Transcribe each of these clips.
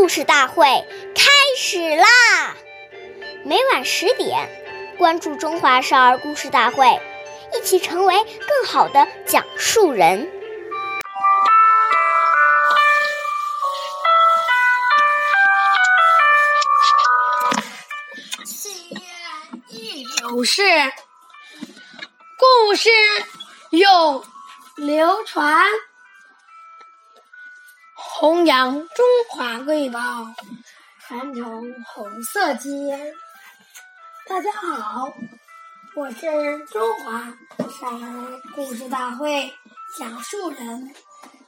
故事大会开始啦！每晚十点，关注《中华少儿故事大会》，一起成为更好的讲述人。岁月易流逝，故事永流传。弘扬中华瑰宝，传承红色基因。大家好，我是中华少儿故事大会讲述人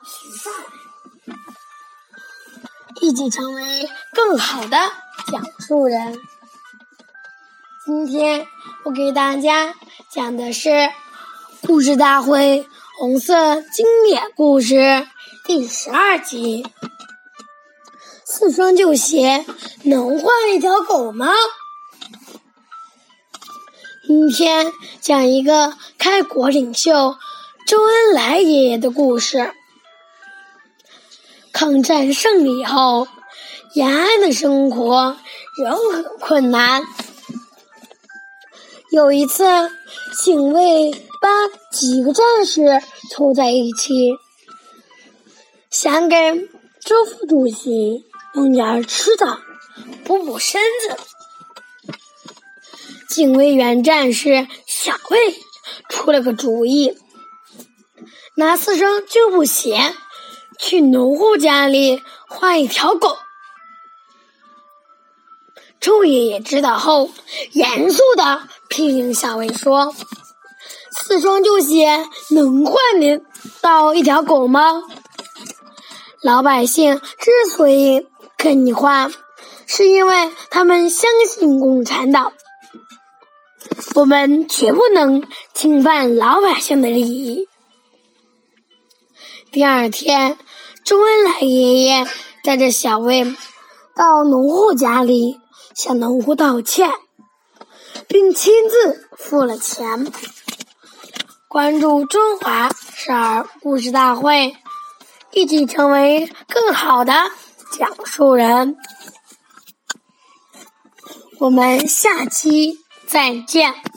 许范，一起成为更好的讲述人。今天我给大家讲的是故事大会红色经典故事。第十二集，四双旧鞋能换一条狗吗？今天讲一个开国领袖周恩来爷爷的故事。抗战胜利后，延安的生活仍很困难。有一次，警卫把几个战士凑在一起。想给周副主席弄点吃的，补补身子。警卫员战士小魏出了个主意，拿四双旧布鞋去农户家里换一条狗。周爷爷知道后，严肃的批评小魏说：“四双旧鞋能换得到一条狗吗？”老百姓之所以跟你换，是因为他们相信共产党。我们绝不能侵犯老百姓的利益。第二天，周恩来爷爷带着小魏到农户家里向农户道歉，并亲自付了钱。关注中华少儿故事大会。一起成为更好的讲述人。我们下期再见。